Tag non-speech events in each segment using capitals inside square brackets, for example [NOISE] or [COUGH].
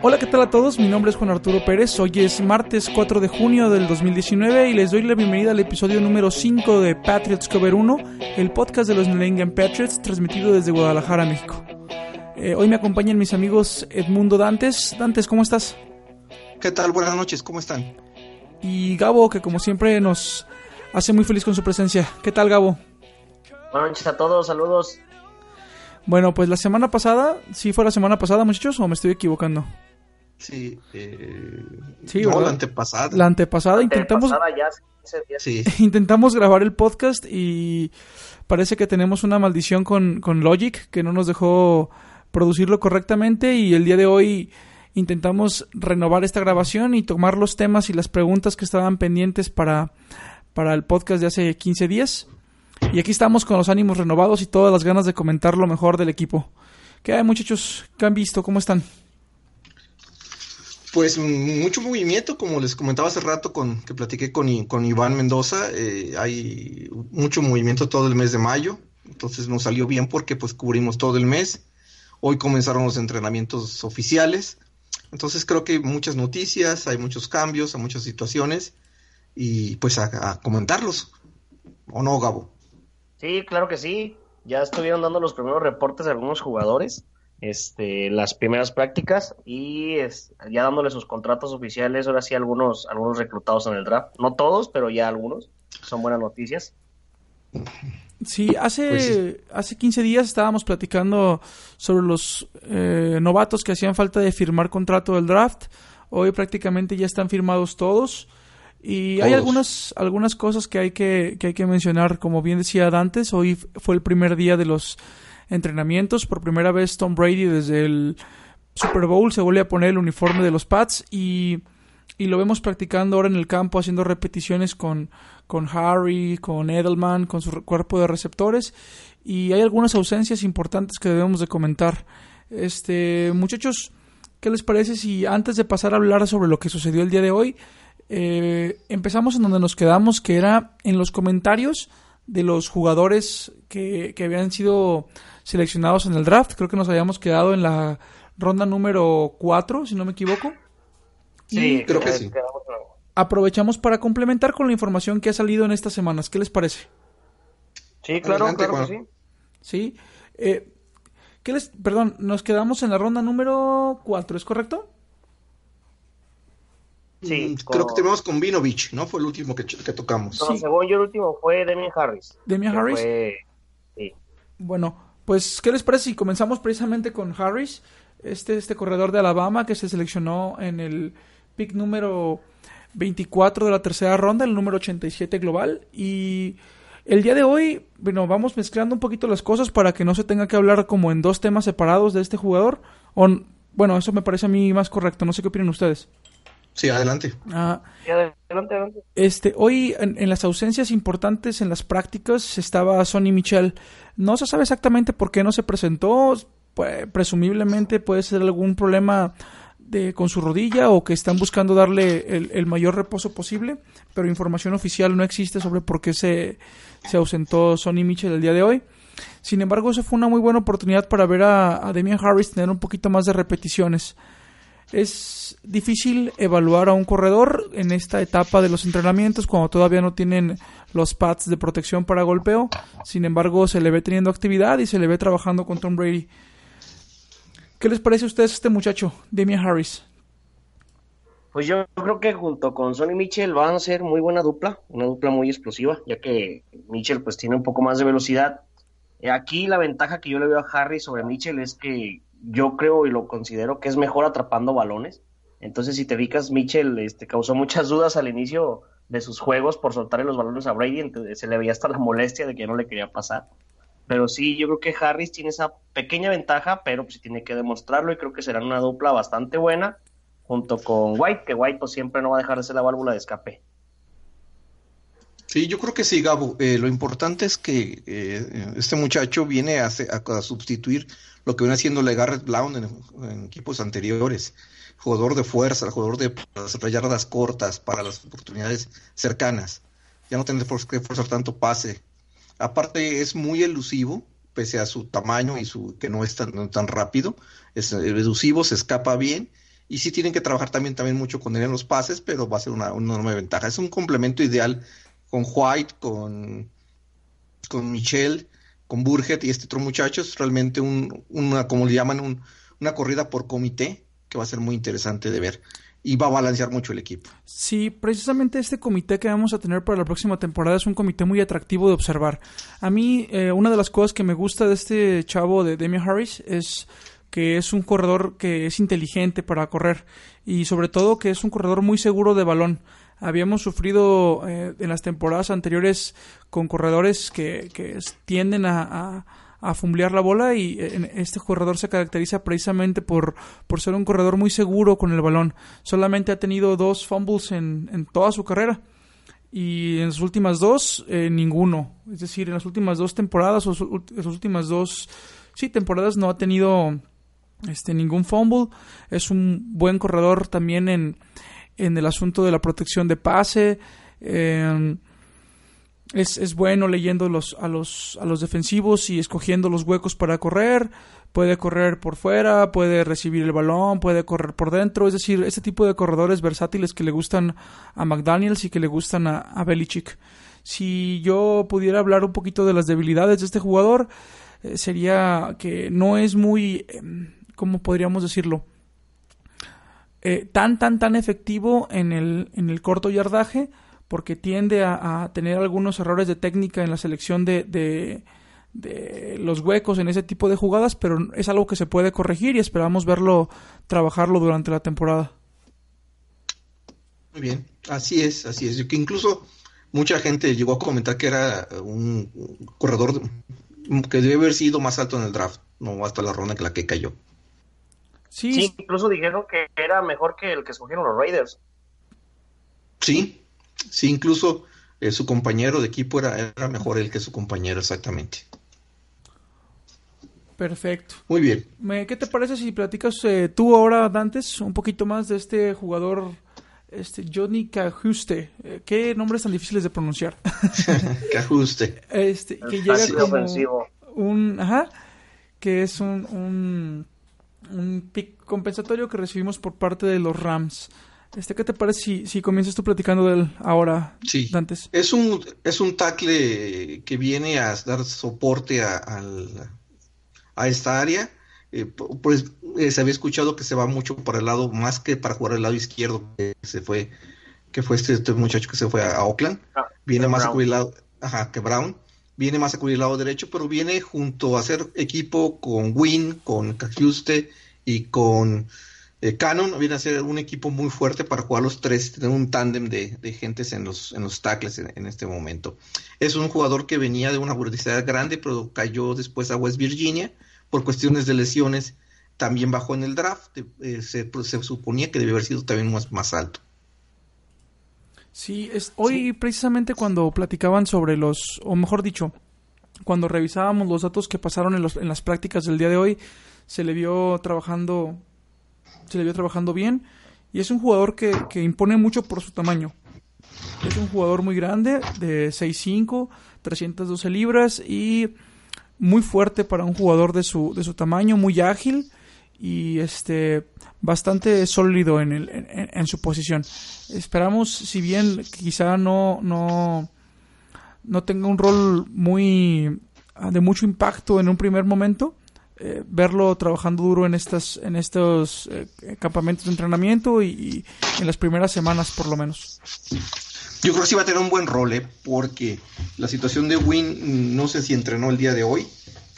Hola, ¿qué tal a todos? Mi nombre es Juan Arturo Pérez. Hoy es martes 4 de junio del 2019 y les doy la bienvenida al episodio número 5 de Patriots Cover 1, el podcast de los New England Patriots, transmitido desde Guadalajara, México. Eh, hoy me acompañan mis amigos Edmundo Dantes. Dantes, ¿cómo estás? ¿Qué tal? Buenas noches, ¿cómo están? Y Gabo, que como siempre nos hace muy feliz con su presencia. ¿Qué tal, Gabo? Buenas noches a todos, saludos. Bueno, pues la semana pasada, ¿sí fue la semana pasada, muchachos, o me estoy equivocando? Sí, eh, Sí, la antepasada. La antepasada intentamos, Antepasada ya, hace 15 días. Sí, [LAUGHS] intentamos grabar el podcast y parece que tenemos una maldición con, con Logic que no nos dejó producirlo correctamente y el día de hoy intentamos renovar esta grabación y tomar los temas y las preguntas que estaban pendientes para, para el podcast de hace 15 días. Y aquí estamos con los ánimos renovados y todas las ganas de comentar lo mejor del equipo. ¿Qué hay muchachos? ¿Qué han visto? ¿Cómo están? Pues mucho movimiento, como les comentaba hace rato con que platiqué con, con Iván Mendoza, eh, hay mucho movimiento todo el mes de mayo, entonces nos salió bien porque pues cubrimos todo el mes. Hoy comenzaron los entrenamientos oficiales, entonces creo que hay muchas noticias, hay muchos cambios, hay muchas situaciones y pues a, a comentarlos. ¿O no, Gabo? Sí, claro que sí. Ya estuvieron dando los primeros reportes de algunos jugadores, este, las primeras prácticas y es- ya dándole sus contratos oficiales. Ahora sí, algunos, algunos reclutados en el draft. No todos, pero ya algunos. Son buenas noticias. Sí, hace, Pues sí. hace 15 días estábamos platicando sobre los eh, novatos que hacían falta de firmar contrato del draft. Hoy prácticamente ya están firmados todos. Y hay algunas, algunas cosas que hay que, que hay que mencionar. Como bien decía Dantes, hoy fue el primer día de los entrenamientos. Por primera vez Tom Brady desde el Super Bowl se vuelve a poner el uniforme de los Pats y, y lo vemos practicando ahora en el campo haciendo repeticiones con, con Harry, con Edelman, con su cuerpo de receptores y hay algunas ausencias importantes que debemos de comentar. Este, muchachos, ¿qué les parece si antes de pasar a hablar sobre lo que sucedió el día de hoy, eh, empezamos en donde nos quedamos, que era en los comentarios de los jugadores que, que habían sido seleccionados en el draft. Creo que nos habíamos quedado en la ronda número 4, si no me equivoco. Sí, creo que sí. Aprovechamos para complementar con la información que ha salido en estas semanas. ¿Qué les parece? Sí, claro, Adelante, claro que. ¿Sí? sí. Eh, ¿qué les, perdón, nos quedamos en la ronda número 4, ¿es correcto? Sí, Mm, con- Creo que terminamos con Vinovich, ¿no? Fue el último que, tocamos. No, Sí. según yo, el último fue Demian Harris. Demian Harris. fue- sí. Bueno, pues, ¿qué les parece si comenzamos precisamente con Harris, este, este corredor de Alabama que se seleccionó en el pick número 24 de la tercera ronda, el número 87 global? Y el día de hoy, bueno, vamos mezclando un poquito las cosas para que no se tenga que hablar como en dos temas separados de este jugador. Bueno, eso me parece a mí más correcto, no sé qué opinan ustedes. Sí, adelante. Ah, Sí, adelante, adelante. este, hoy en, en las ausencias importantes en las prácticas estaba Sonny Michel. No se sabe exactamente por qué no se presentó. Pues, presumiblemente puede ser algún problema de, con su rodilla o que están buscando darle el, el mayor reposo posible, pero información oficial no existe sobre por qué se, se ausentó Sonny Michel el día de hoy. Sin embargo, eso fue una muy buena oportunidad para ver a, a Damian Harris tener un poquito más de repeticiones. Es difícil evaluar a un corredor en esta etapa de los entrenamientos cuando todavía no tienen los pads de protección para golpeo. Sin embargo, se le ve teniendo actividad y se le ve trabajando con Tom Brady. ¿Qué les parece a ustedes este muchacho, Damian Harris? Pues yo creo que junto con Sonny Mitchell van a ser muy buena dupla, una dupla muy explosiva, ya que Mitchell pues tiene un poco más de velocidad. Aquí la ventaja que yo le veo a Harry sobre Mitchell es que yo creo y lo considero que es mejor atrapando balones. Entonces, si te fijas, Mitchell este, causó muchas dudas al inicio de sus juegos por soltarle los balones a Brady, se le veía hasta la molestia de que no le quería pasar. Pero sí, yo creo que Harris tiene esa pequeña ventaja, pero pues tiene que demostrarlo y creo que será una dupla bastante buena junto con White, que White pues siempre no va a dejar de ser la válvula de escape. Sí, yo creo que sí, Gabo. Eh, lo importante es que eh, este muchacho viene a, a- sustituir lo que viene haciendo Garrett Blount en, equipos anteriores. Jugador de fuerza, jugador de las cortas para las oportunidades cercanas. Ya no for- que forzar tanto pase. Aparte es muy elusivo, pese a su tamaño y su que no es tan, tan rápido. Es elusivo, se escapa bien y sí tienen que trabajar también, también mucho con él en los pases, pero va a ser una, enorme ventaja. Es un complemento ideal con White, con, con Michelle, con Burgett y este otro muchacho. Es realmente un, una, como le llaman, una corrida por comité que va a ser muy interesante de ver y va a balancear mucho el equipo. Sí, precisamente este comité que vamos a tener para la próxima temporada es un comité muy atractivo de observar. A mí, eh, una de las cosas que me gusta de este chavo de Demi Harris es que es un corredor que es inteligente para correr y sobre todo que es un corredor muy seguro de balón. Habíamos sufrido eh, en las temporadas anteriores con corredores que, tienden a, a, fumblear la bola y este corredor se caracteriza precisamente por, por ser un corredor muy seguro con el balón. Solamente ha tenido dos fumbles en, en toda su carrera y en las últimas dos eh, ninguno. Es decir, en las últimas dos temporadas o en las últimas dos sí, temporadas no ha tenido este, ningún fumble. Es un buen corredor también en, en el asunto de la protección de pase. Em, es, es, bueno leyendo los, a, los, a los defensivos y escogiendo los huecos para correr. Puede correr por fuera, puede recibir el balón, puede correr por dentro. Es decir, ese tipo de corredores versátiles que le gustan a McDaniels y que le gustan a, a Belichick. Si yo pudiera hablar un poquito de las debilidades de este jugador, eh, sería que no es muy em, ¿cómo podríamos decirlo? Eh, tan, tan, tan efectivo en el, en el corto yardaje, porque tiende a, tener algunos errores de técnica en la selección de, de, los huecos en ese tipo de jugadas, pero es algo que se puede corregir y esperamos verlo, trabajarlo durante la temporada. Muy bien, así es, así es. Que incluso mucha gente llegó a comentar que era un corredor que debe haber sido más alto en el draft, no hasta la ronda en la que cayó. Sí, incluso dijeron que era mejor que el que escogieron los Raiders. Sí, sí, incluso eh, su compañero de equipo era, era mejor el que su compañero, exactamente. Perfecto. Muy bien. ¿Qué te parece si platicas eh, tú ahora, Dantes, un poquito más de este jugador, este Johnny Cajuste? Eh, ¿Qué nombres tan difíciles de pronunciar? [LAUGHS] [LAUGHS] Cajuste. Este, que llega como un, ajá, que es un un pick compensatorio que recibimos por parte de los Rams. Este, ¿Qué te parece si, si comienzas tú platicando de él ahora, sí. Es un, es un tackle que viene a dar soporte a, a, esta área. Eh, pues eh, se había escuchado que se va mucho para el lado, más que para jugar el lado izquierdo, que se fue, que fue este, este muchacho que se fue a, Oakland. Ah, viene más a cubrir el lado, ajá, que Brown viene más a cubrir el lado derecho, pero viene junto a hacer equipo con Win, con Cajuste y con eh, Canon, viene a ser un equipo muy fuerte para jugar los tres, tener un tándem de, de, gentes en los, en los tackles en, este momento. Es un jugador que venía de una universidad grande, pero cayó después a West Virginia por cuestiones de lesiones. También bajó en el draft, eh, se, se, suponía que debe haber sido también más, más alto. Sí, es, hoy precisamente cuando platicaban sobre los, o mejor dicho, cuando revisábamos los datos que pasaron en, los, en las prácticas del día de hoy, se le vio trabajando, se le vio trabajando bien y es un jugador que, que impone mucho por su tamaño. Es un jugador muy grande, de 6'5, 312 libras y muy fuerte para un jugador de su, de su tamaño, muy ágil y este bastante sólido en, el, en, su posición. Esperamos, si bien quizá no, no, no tenga un rol muy de mucho impacto en un primer momento, eh, verlo trabajando duro en estas en estos eh, campamentos de entrenamiento y, en las primeras semanas por lo menos. Yo creo que sí va a tener un buen rol, ¿eh? porque la situación de Win no sé si entrenó el día de hoy.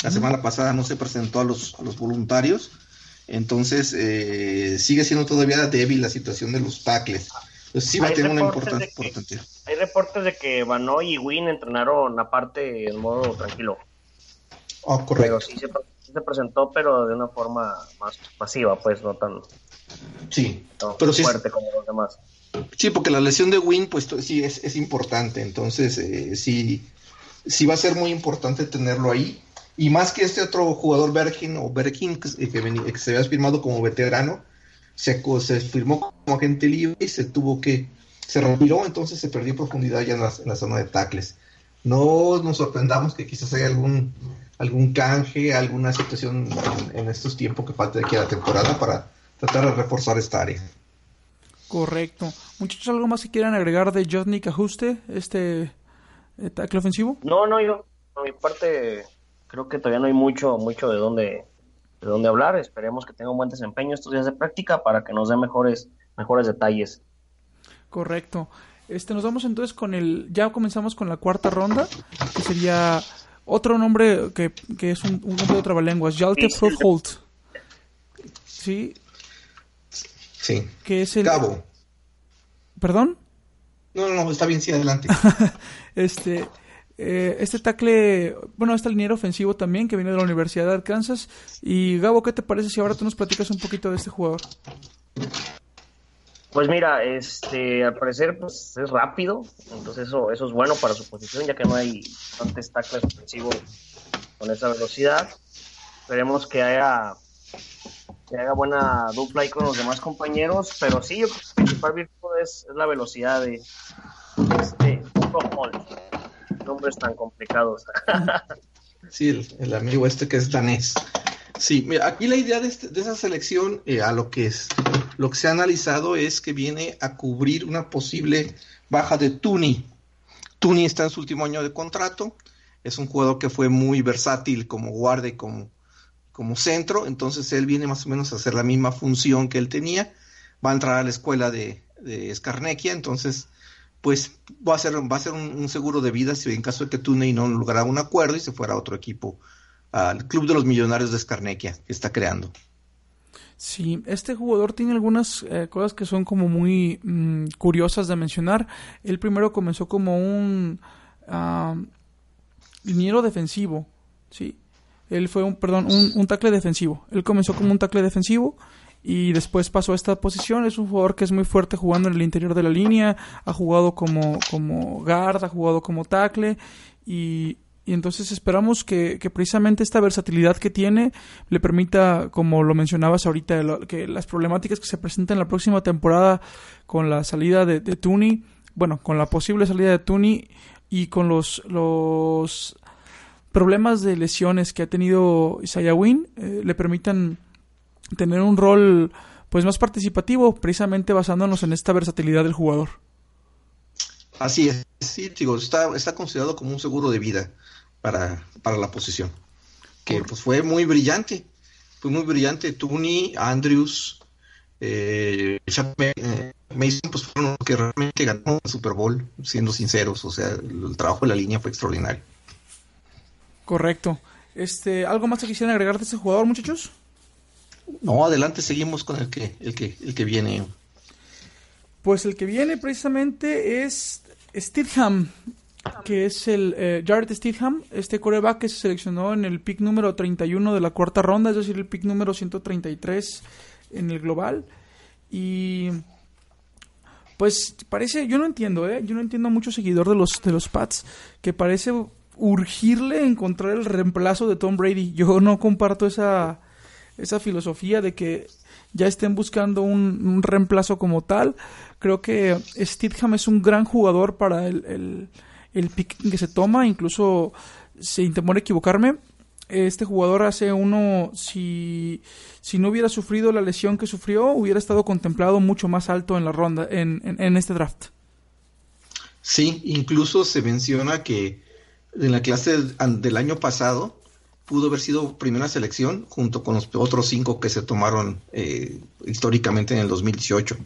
La semana pasada no se presentó a los, a los voluntarios entonces, eh, sigue siendo todavía débil la situación de los tackles. Entonces, sí va a tener una importancia importante. Hay reportes de que Banoy y Win entrenaron aparte en modo tranquilo. Oh, correcto. Pero sí se, presentó, pero de una forma más pasiva, pues no tan sí, pero fuerte como los demás. Sí, porque la lesión de Win, pues sí es, es importante. Entonces, eh, sí, sí va a ser muy importante tenerlo ahí. Y más que este otro jugador Bergin o Bergin que, se había firmado como veterano, se, se firmó como agente libre y se tuvo que, se retiró, entonces se perdió profundidad ya en la, zona de tackles. No nos sorprendamos que quizás haya algún, algún canje, alguna situación en, estos tiempos que falta de aquí a la temporada para tratar de reforzar esta área. Correcto. Muchachos, ¿algo más que quieran agregar de Jotnik Ajuste, este eh, tackle ofensivo? No, no, yo, por mi parte, creo que todavía no hay mucho, mucho de dónde, de dónde hablar. Esperemos que tenga un buen desempeño estos días de práctica para que nos dé mejores, mejores detalles. Correcto. Este, nos vamos entonces con el, ya comenzamos con la cuarta ronda, que sería otro nombre que, que es un, un nombre de otra lengua, Jalte Holt. Sí. Sí. Que es el... Cabo. ¿Perdón? No, no, no, está bien, sí, adelante. [LAUGHS] este, eh, este tackle, bueno, este liniero ofensivo también, que viene de la Universidad de Arkansas. Y Gabo, ¿qué te parece si ahora tú nos platicas un poquito de este jugador? Pues mira, este, al parecer pues, es rápido, entonces eso, eso es bueno para su posición, ya que no hay bastantes tackles ofensivos con esa velocidad. Esperemos que haya, que haga buena dupla ahí con los demás compañeros, pero sí, yo creo que su principal virtud es, es la velocidad de este Nombres tan complicados. [LAUGHS] sí, el, amigo este que es danés. Sí, aquí la idea de, este, esa selección, eh, a lo que es, lo que se ha analizado es que viene a cubrir una posible baja de Tuni. Tuni está en su último año de contrato, es un jugador que fue muy versátil como guardia y como, como centro, entonces él viene más o menos a hacer la misma función que él tenía, va a entrar a la escuela de, de entonces pues va a ser, va a ser un, seguro de vida si en caso de que Tuney no lograra un acuerdo y se fuera a otro equipo al Club de los Millonarios de Scarnecchia que está creando. Sí, este jugador tiene algunas eh, cosas que son como muy mmm, curiosas de mencionar. Él primero comenzó como un uh, liniero defensivo, sí. Él fue un, perdón, un, un tackle defensivo. Él comenzó como un tackle defensivo y después pasó a esta posición. Es un jugador que es muy fuerte jugando en el interior de la línea, ha jugado como, como guard, ha jugado como tackle y, y entonces esperamos que, que, precisamente esta versatilidad que tiene le permita, como lo mencionabas ahorita, que las problemáticas que se presentan en la próxima temporada con la salida de, de Tooney, bueno, con la posible salida de Tooney y con los, los problemas de lesiones que ha tenido Isaiah Wynn, eh, le permitan tener un rol pues más participativo, precisamente basándonos en esta versatilidad del jugador. Así es, sí, digo, está, está considerado como un seguro de vida para, para la posición. Que pues fue muy brillante, fue muy brillante. Tooney, Andrews, eh, Mason, pues fueron los que realmente ganó el Super Bowl, siendo sinceros, o sea, el, el trabajo de la línea fue extraordinario. Correcto. Este, ¿algo más que quisieran agregar de este jugador, muchachos? No, adelante, seguimos con el que, el que, el que viene. Pues el que viene precisamente es Stidham, que es el eh, Jared Stidham, este coreback que se seleccionó en el pick número 31 de la cuarta ronda, es decir, el pick número 133 en el global. Y pues parece, yo no entiendo, ¿eh? yo no entiendo a mucho seguidor de los, de los Pats, que parece urgirle encontrar el reemplazo de Tom Brady. Yo no comparto esa, esa filosofía de que ya estén buscando un, reemplazo como tal. Creo que Stidham es un gran jugador para el, el, el pick que se toma, incluso sin temor a equivocarme. Este jugador hace uno, si, si no hubiera sufrido la lesión que sufrió, hubiera estado contemplado mucho más alto en la ronda, en, en, en este draft. Sí, incluso se menciona que en la clase del año pasado pudo haber sido primera selección junto con los otros cinco que se tomaron eh, históricamente en el 2018.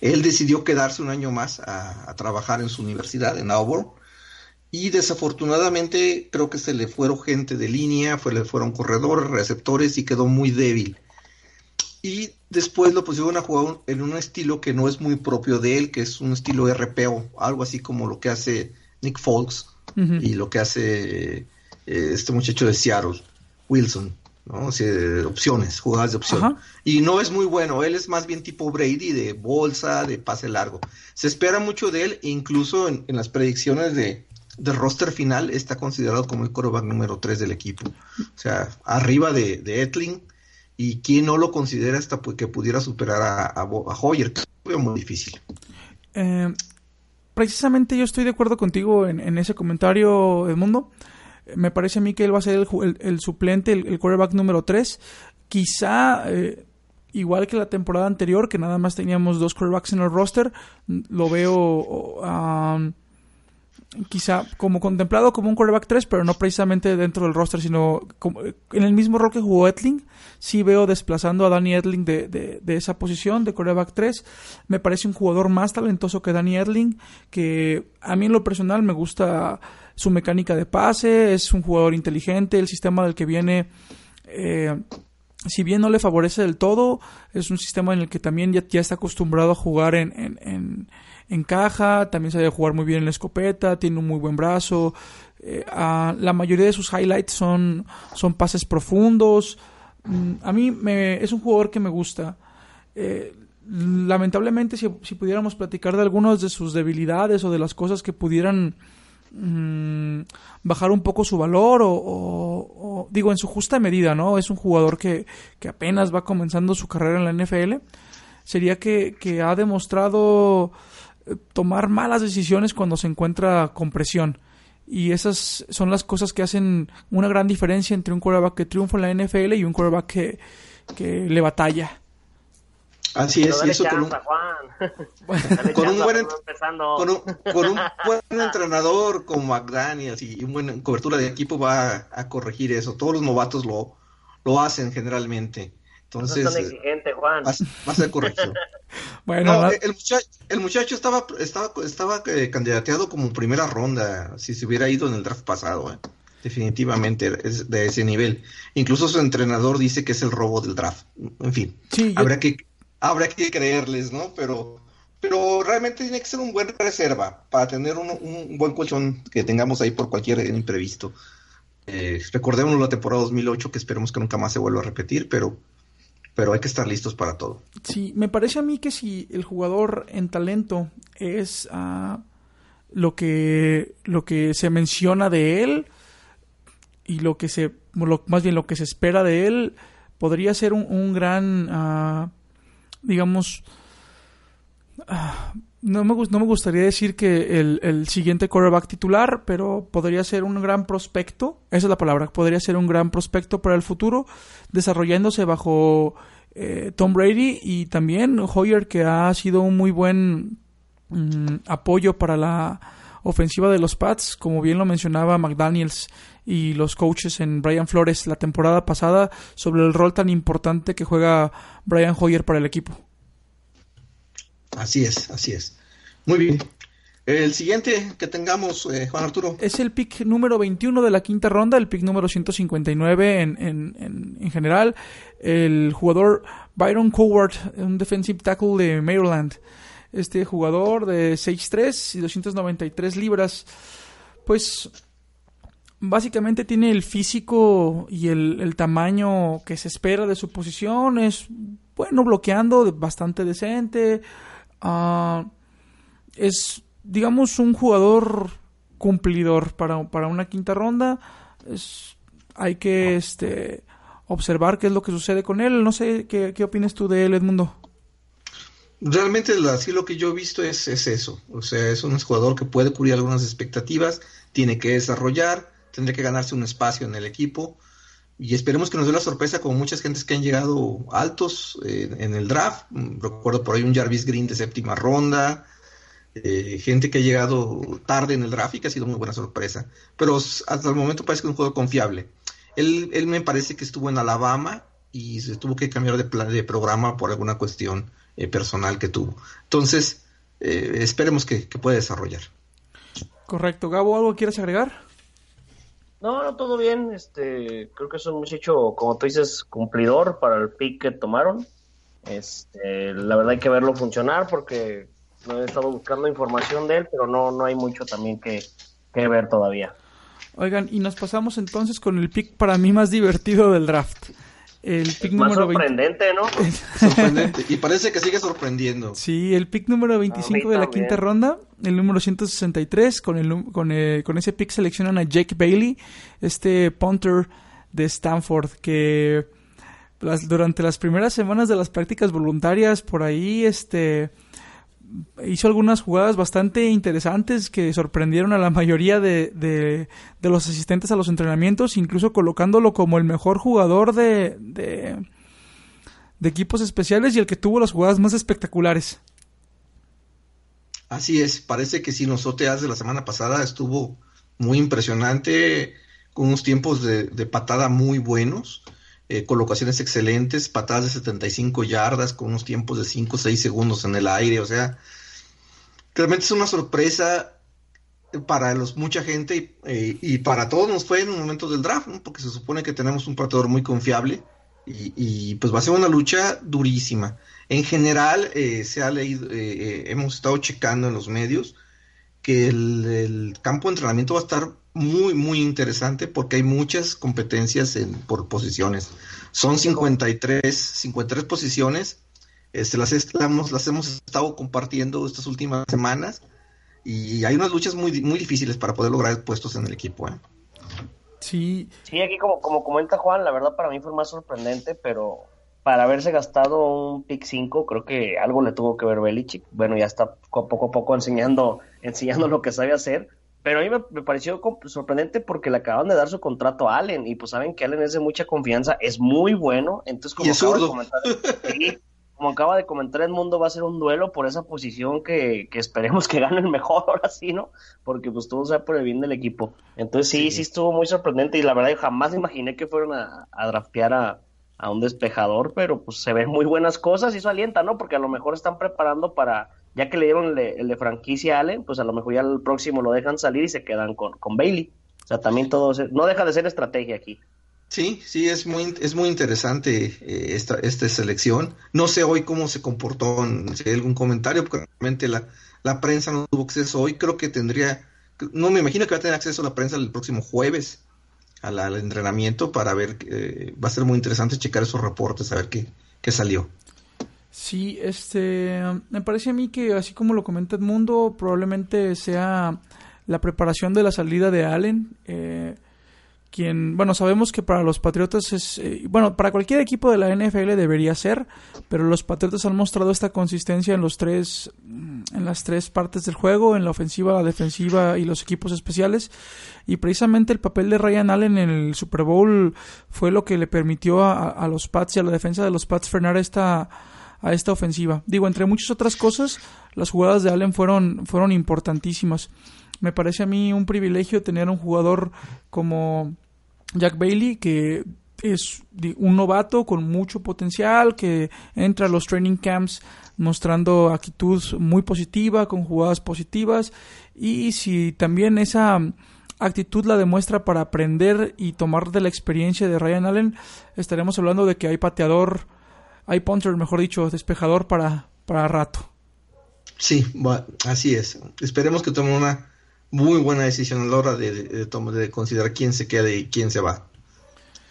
Él decidió quedarse un año más a, a, trabajar en su universidad, en Auburn, y desafortunadamente creo que se le fueron gente de línea, fue, le fueron corredores, receptores y quedó muy débil. Y después lo pusieron a jugar en un estilo que no es muy propio de él, que es un estilo RPO, algo así como lo que hace Nick Foles uh -huh. y lo que hace eh, este muchacho de Seattle, Wilson, ¿no? O sea, opciones, jugadas de opción. Ajá. Y no es muy bueno, él es más bien tipo Brady, de bolsa, de pase largo. Se espera mucho de él, incluso en, en las predicciones de, del roster final está considerado como el quarterback número 3 del equipo. O sea, arriba de, de Etling, y quién no lo considera hasta que pudiera superar a, a, a Hoyer, que es muy difícil. Eh, precisamente yo estoy de acuerdo contigo en, en ese comentario, Edmundo. Me parece a mí que él va a ser el, el, suplente, el, quarterback número 3. Quizá, eh, igual que la temporada anterior, que nada más teníamos dos quarterbacks en el roster, lo veo quizá como contemplado como un quarterback 3, pero no precisamente dentro del roster, sino como, en el mismo rol que jugó Etling. Sí veo desplazando a Danny Etling de, de, esa posición de quarterback 3. Me parece un jugador más talentoso que Danny Etling, que a mí en lo personal me gusta su mecánica de pase, es un jugador inteligente, el sistema del que viene... Eh, si bien no le favorece del todo, es un sistema en el que también ya, está acostumbrado a jugar en, en, en, caja, también sabe jugar muy bien en la escopeta, tiene un muy buen brazo. Eh, la mayoría de sus highlights son, son pases profundos. Mm, a mí me, es un jugador que me gusta. Eh, lamentablemente, si, si pudiéramos platicar de algunas de sus debilidades o de las cosas que pudieran Mm, bajar un poco su valor o, digo en su justa medida, ¿no? Es un jugador que, que apenas va comenzando su carrera en la NFL. Sería que, que ha demostrado eh, tomar malas decisiones cuando se encuentra con presión. Y esas son las cosas que hacen una gran diferencia entre un quarterback que triunfa en la NFL y un quarterback que, que le batalla. Así es, y eso [LAUGHS] con un, con un, buen, con un, con un buen entrenador como McDaniels y una buena cobertura de equipo va a, corregir eso. Todos los novatos lo, lo hacen generalmente. Entonces, [LAUGHS] no exigente, Juan. Va, a ser correcto. bueno, el, muchacho, el muchacho estaba, estaba, estaba eh, candidateado como primera ronda si se hubiera ido en el draft pasado. Eh. Definitivamente es de ese nivel. Incluso su entrenador dice que es el robo del draft. En fin, sí, habrá que habrá que creerles, ¿no? Pero, pero realmente tiene que ser un buen reserva para tener un, buen colchón que tengamos ahí por cualquier imprevisto. Eh, recordemos la temporada 2008 que esperemos que nunca más se vuelva a repetir, pero, pero hay que estar listos para todo. Sí, me parece a mí que si el jugador en talento es ah, lo que lo que se menciona de él y lo que se más bien lo que se espera de él podría ser un, gran ah, digamos, ah, no me, no me gustaría decir que el, siguiente quarterback titular, pero podría ser un gran prospecto, esa es la palabra, podría ser un gran prospecto para el futuro, desarrollándose bajo eh, Tom Brady y también Hoyer, que ha sido un muy buen mm, apoyo para la ofensiva de los Pats, como bien lo mencionaba McDaniels y los coaches en Brian Flores la temporada pasada sobre el rol tan importante que juega Brian Hoyer para el equipo. Así es, así es. Muy bien. El siguiente que tengamos, eh, Juan Arturo. Es el pick número 21 de la quinta ronda, el pick número 159 en, en, en, general. El jugador Byron Coward, un defensive tackle de Maryland. Este jugador de 6'3 y 293 libras. Pues básicamente tiene el físico y el, tamaño que se espera de su posición. Es bueno bloqueando, bastante decente. Ah, es, digamos, un jugador cumplidor para, para una quinta ronda. Hay que este, observar qué es lo que sucede con él. No sé qué, qué opinas tú de él, Edmundo. Realmente así lo que yo he visto es, es eso. O sea, es un jugador que puede cubrir algunas expectativas, tiene que desarrollar tendría que ganarse un espacio en el equipo. Y esperemos que nos dé la sorpresa como muchas gentes que han llegado altos eh, en el draft. Mm, recuerdo por ahí un Jarvis Green de séptima ronda. Eh, gente que ha llegado tarde en el draft y que ha sido muy buena sorpresa. Pero hasta el momento parece que es un juego confiable. Él, él me parece que estuvo en Alabama y se tuvo que cambiar de, plan, de programa por alguna cuestión eh, personal que tuvo. Entonces, esperemos que, que pueda desarrollar. Correcto. Gabo, ¿algo quieres agregar? No, no, todo bien. Este, creo que es un muchacho, como tú dices, cumplidor para el pick que tomaron. Este, la verdad hay que verlo funcionar porque no he estado buscando información de él, pero no, no hay mucho también que, que ver todavía. Oigan, y nos pasamos entonces con el pick para mí más divertido del draft. El pick más sorprendente, ¿no? [LAUGHS] sorprendente. Y parece que sigue sorprendiendo. Sí, el pick número 25 de la quinta ronda, el número 163, con, el, con, eh, con ese pick seleccionan a Jake Bailey, este punter de Stanford, que durante las primeras semanas de las prácticas voluntarias, por ahí, este hizo algunas jugadas bastante interesantes que sorprendieron a la mayoría de, de, los asistentes a los entrenamientos, incluso colocándolo como el mejor jugador de, de, equipos especiales y el que tuvo las jugadas más espectaculares. Así es, parece que si los OTAs de la semana pasada estuvo muy impresionante, con unos tiempos de, patada muy buenos, eh, colocaciones excelentes, patadas de 75 yardas, con unos tiempos de 5 o 6 segundos en el aire, o sea, realmente es una sorpresa para los mucha gente y, eh, para todos nos fue en un momento del draft, porque se supone que tenemos un pateador muy confiable y, pues va a ser una lucha durísima. En general, eh, se ha leído, eh, eh, hemos estado checando en los medios que el, campo de entrenamiento va a estar muy, muy interesante porque hay muchas competencias en, por posiciones. Son 53, 53 posiciones. Este, las, las hemos estado compartiendo estas últimas semanas y hay unas luchas muy, muy difíciles para poder lograr puestos en el equipo. Sí. Sí, aquí como, como comenta Juan, la verdad para mí fue más sorprendente, pero para haberse gastado un pick 5, creo que algo le tuvo que ver Belichick. Bueno, ya está poco a poco enseñando, [LAUGHS] enseñando lo que sabe hacer. Pero a mí me, pareció sorprendente porque le acaban de dar su contrato a Allen y pues saben que Allen es de mucha confianza, es muy bueno. Entonces, como y es zurdo. como acaba de comentar el mundo, va a ser un duelo por esa posición que, esperemos que gane el mejor [LAUGHS] ahora sí, ¿no? Porque pues todo sea por el bien del equipo. Entonces sí, sí, estuvo muy sorprendente y la verdad yo jamás imaginé que fueron a, a draftear a, un despejador, pero pues se ven muy buenas cosas y eso alienta, ¿no? Porque a lo mejor están preparando para, ya que le dieron el de, franquicia a Allen, pues a lo mejor ya el próximo lo dejan salir y se quedan con, con Bailey. O sea, también todo, no deja de ser estrategia aquí. Sí, sí, es muy, es muy interesante eh, esta, esta selección. No sé hoy cómo se comportó, si hay algún comentario, porque realmente la, la prensa no tuvo acceso hoy. Creo que tendría, no me imagino que va a tener acceso a la prensa el próximo jueves al, entrenamiento para ver, eh, va a ser muy interesante checar esos reportes, a ver qué, qué salió. Sí, este, me parece a mí que así como lo comenta Edmundo, probablemente sea la preparación de la salida de Allen. Eh, quien, bueno, sabemos que para los Patriotas es, eh, bueno, para cualquier equipo de la NFL debería ser, pero los Patriotas han mostrado esta consistencia en los tres, en las tres partes del juego, en la ofensiva, la defensiva y los equipos especiales, y precisamente el papel de Ryan Allen en el Super Bowl fue lo que le permitió a, los Pats y a la defensa de los Pats frenar esta, a esta ofensiva. Digo, entre muchas otras cosas, las jugadas de Allen fueron, fueron importantísimas. Me parece a mí un privilegio tener un jugador como Jack Bailey, que es un novato con mucho potencial, que entra a los training camps mostrando actitud muy positiva, con jugadas positivas, y si también esa actitud la demuestra para aprender y tomar de la experiencia de Ryan Allen, estaremos hablando de que hay pateador, hay punter, mejor dicho, despejador para, para rato. Sí, así es. Esperemos que tome una muy buena decisión a la hora de, de, considerar quién se queda y quién se va.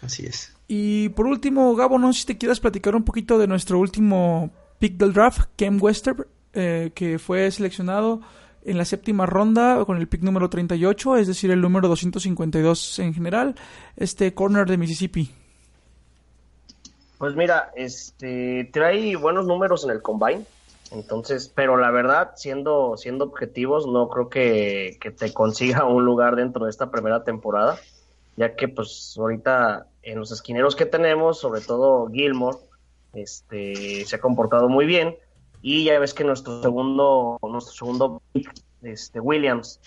Así es. Y por último, Gabo, no sé si te quieras platicar un poquito de nuestro último pick del draft, Kem Wester, eh, que fue seleccionado en la séptima ronda con el pick número 38, es decir, el número 252 en general, este corner de Mississippi. Pues mira, este trae buenos números en el combine, entonces, pero la verdad, siendo, siendo objetivos, no creo que, que, te consiga un lugar dentro de esta primera temporada, ya que pues ahorita en los esquineros que tenemos, sobre todo Gilmore, este, se ha comportado muy bien, y ya ves que nuestro segundo, nuestro segundo este, Williams,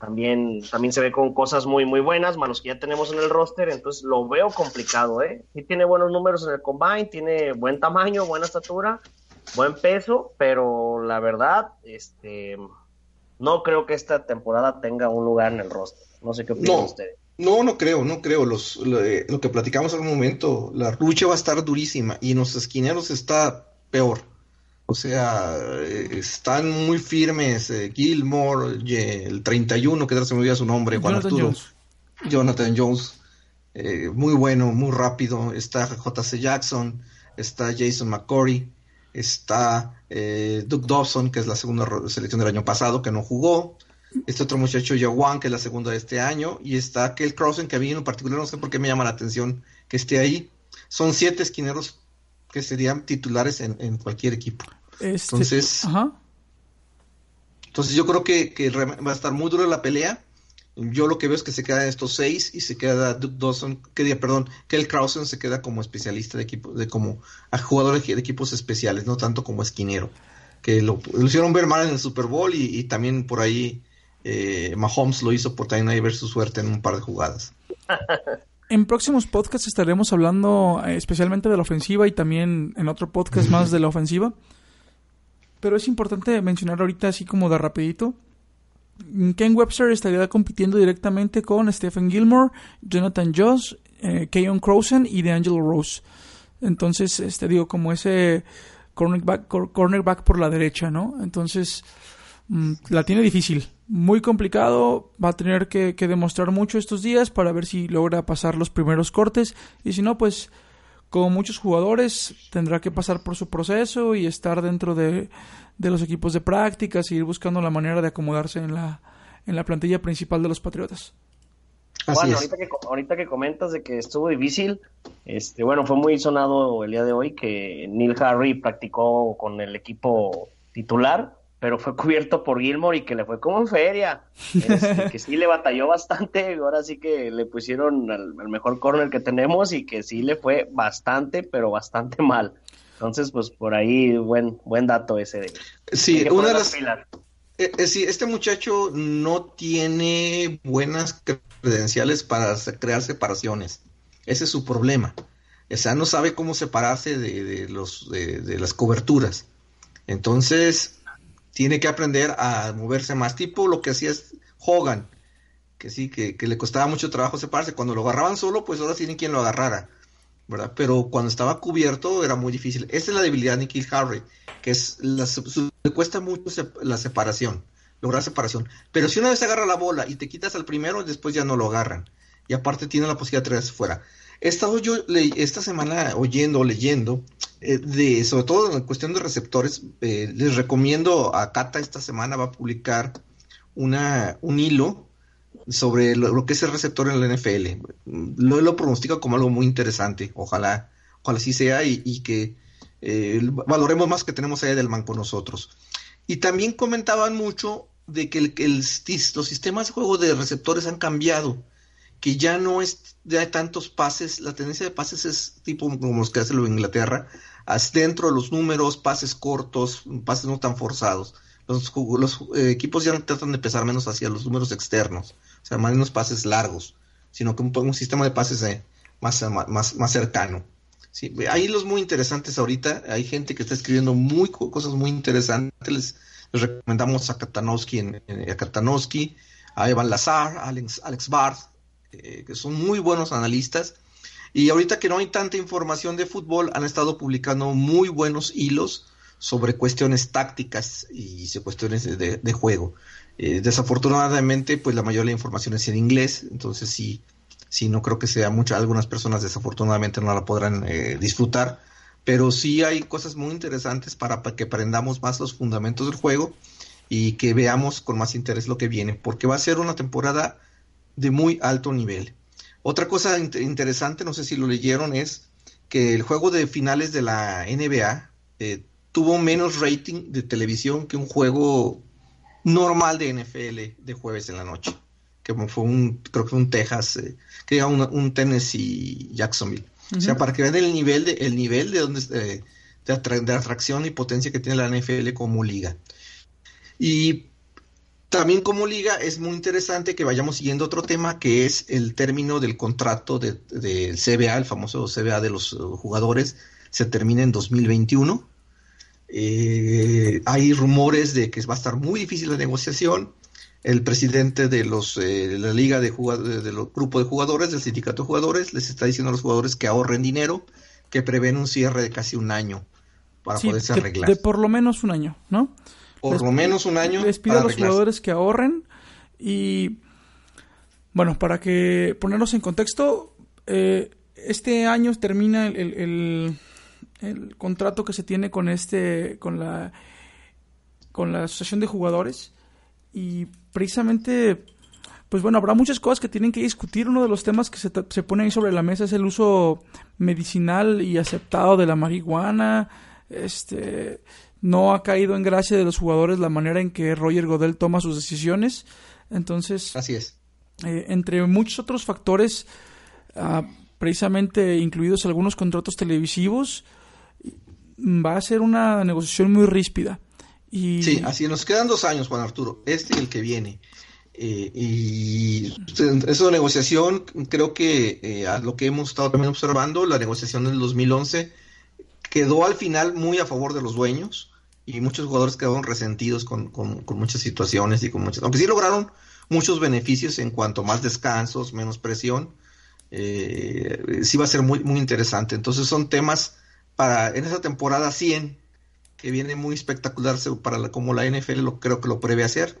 también, también se ve con cosas muy, muy buenas, malos que ya tenemos en el roster, entonces lo veo complicado, ¿eh? Sí tiene buenos números en el combine, tiene buen tamaño, buena estatura, buen peso, pero la verdad, este, no creo que esta temporada tenga un lugar en el roster. No sé qué opinan no, ustedes. No, no creo, no creo. Los, eh, lo, que platicamos en un momento, la lucha va a estar durísima y en los esquineros está peor. O sea, eh, están muy firmes eh, Gilmore, el 31, que se me olvida su nombre, Juan Jonathan Arturo. Jones. Jonathan Jones. muy bueno, muy rápido. Está JC Jackson, está Jason McCory está eh, Duke Dobson, que es la segunda selección del año pasado, que no jugó, este otro muchacho Yawan, que es la segunda de este año, y está Kel Crossen, que a mí en particular no sé por qué me llama la atención que esté ahí. Son siete esquineros que serían titulares en, cualquier equipo. Este, entonces, entonces yo creo que, va a estar muy dura la pelea. Yo lo que veo es que se quedan estos seis y se queda Duke Dawson, que perdón, que el Krausen se queda como especialista de equipo, de como a jugador de equipos especiales, no tanto como esquinero. Que lo, hicieron ver mal en el Super Bowl y, también por ahí eh, Mahomes lo hizo por también ahí ver su suerte en un par de jugadas. [LAUGHS] En próximos podcasts estaremos hablando eh, especialmente de la ofensiva y también en otro podcast más de la ofensiva. Pero es importante mencionar ahorita así como de rapidito Ken Webster estaría compitiendo directamente con Stephen Gilmore, Jonathan Joss, eh, Keon Croson y DeAngelo Rose. Entonces, este digo, como ese cornerback, cornerback por la derecha, ¿no? Entonces, mm, la tiene difícil, muy complicado, va a tener que, que, demostrar mucho estos días para ver si logra pasar los primeros cortes y si no, pues como muchos jugadores tendrá que pasar por su proceso y estar dentro de, de los equipos de prácticas y ir buscando la manera de acomodarse en la, en la plantilla principal de los Patriotas. Juan, ahorita que, ahorita que comentas de que estuvo difícil, este, bueno, fue muy sonado el día de hoy que Neil Harry practicó con el equipo titular, pero fue cubierto por Gilmore y que le fue como en feria, este, que sí le batalló bastante, ahora sí que le pusieron al, mejor corner que tenemos y que sí le fue bastante, pero bastante mal. Entonces, pues por ahí buen buen dato ese de. Sí, una de las. Eh, eh, sí, este muchacho no tiene buenas credenciales para crear separaciones. Ese es su problema. O sea, no sabe cómo separarse de, los, de, las coberturas. Entonces, tiene que aprender a moverse más. Tipo lo que hacía es Hogan, que sí, que, que, le costaba mucho trabajo separarse. Cuando lo agarraban solo, pues ahora tienen quien lo agarrara. Pero cuando estaba cubierto era muy difícil. Esa es la debilidad de Nikhil Harry, que es le cuesta mucho la separación, lograr separación. Pero si una vez agarra la bola y te quitas al primero, después ya no lo agarran. Y aparte tiene la posibilidad de traerse fuera. He estado yo esta semana oyendo, leyendo, eh, de, sobre todo en cuestión de receptores, eh, les recomiendo a Cata esta semana va a publicar una, un hilo sobre lo, que es el receptor en la NFL. Lo, lo pronostica como algo muy interesante. Ojalá, ojalá así sea y, que eh, valoremos más que tenemos a Edelman con nosotros. Y también comentaban mucho de que el, los sistemas de juego de receptores han cambiado, que ya no es de tantos pases, la tendencia de pases es tipo como los que hace lo Inglaterra, dentro de los números, pases cortos, pases no tan forzados. Los, eh, equipos ya tratan de pesar menos hacia los números externos o sea, más unos pases largos, sino que un, un sistema de pases eh, más, más, más cercano. Sí, hay los muy interesantes ahorita, hay gente que está escribiendo muy cosas muy interesantes, les, recomendamos a Katanowski, en, a Katanowski, a Evan Lazar, a Alex, Alex Barth, eh, que son muy buenos analistas, y ahorita que no hay tanta información de fútbol, han estado publicando muy buenos hilos sobre cuestiones tácticas y cuestiones de, de juego. Eh, desafortunadamente, pues la mayoría de la información es en inglés, entonces sí, sí no creo que sea mucha. Algunas personas desafortunadamente no la podrán eh, disfrutar, pero sí hay cosas muy interesantes para, que aprendamos más los fundamentos del juego y que veamos con más interés lo que viene, porque va a ser una temporada de muy alto nivel. Otra cosa interesante, no sé si lo leyeron, es que el juego de finales de la NBA eh, tuvo menos rating de televisión que un juego normal de NFL de jueves en la noche. Que fue un, creo que fue un Texas, eh, que era un, un, Tennessee Jacksonville. O sea, para que vean el nivel de, el nivel de, donde, eh, de, atracción y potencia que tiene la NFL como liga. Y también como liga es muy interesante que vayamos siguiendo otro tema que es el término del contrato del de, CBA, el famoso CBA de los jugadores, se termina en 2021 eh, hay rumores de que va a estar muy difícil la negociación. El presidente de los eh, la liga de, de, los grupos de jugadores, del sindicato de jugadores, les está diciendo a los jugadores que ahorren dinero, que prevén un cierre de casi un año para poderse arreglar. De por lo menos un año, ¿no? Por lo menos un año. Les pido a los jugadores que ahorren y bueno, para que ponernos en contexto, eh, este año termina el el contrato que se tiene con este con la con la asociación de jugadores. Y precisamente pues bueno habrá muchas cosas que tienen que discutir. Uno de los temas que se, se pone ahí sobre la mesa es el uso medicinal y aceptado de la marihuana. Este no ha caído en gracia de los jugadores la manera en que Roger Godel toma sus decisiones. Entonces así es. eh, entre muchos otros factores, ah, precisamente incluidos algunos contratos televisivos, va a ser una negociación muy ríspida. Y... Sí, así nos quedan dos años, Juan Arturo, este y el que viene. Eh, y de negociación, creo que eh, a lo que hemos estado también observando, la negociación del 2011 quedó al final muy a favor de los dueños y muchos jugadores quedaron resentidos con, con, muchas situaciones y con muchas, aunque sí lograron muchos beneficios en cuanto más descansos, menos presión, eh, sí va a ser muy, muy interesante. Entonces son temas para en esa temporada 100 que viene muy espectacular para la, como la NFL lo creo que lo prevé hacer.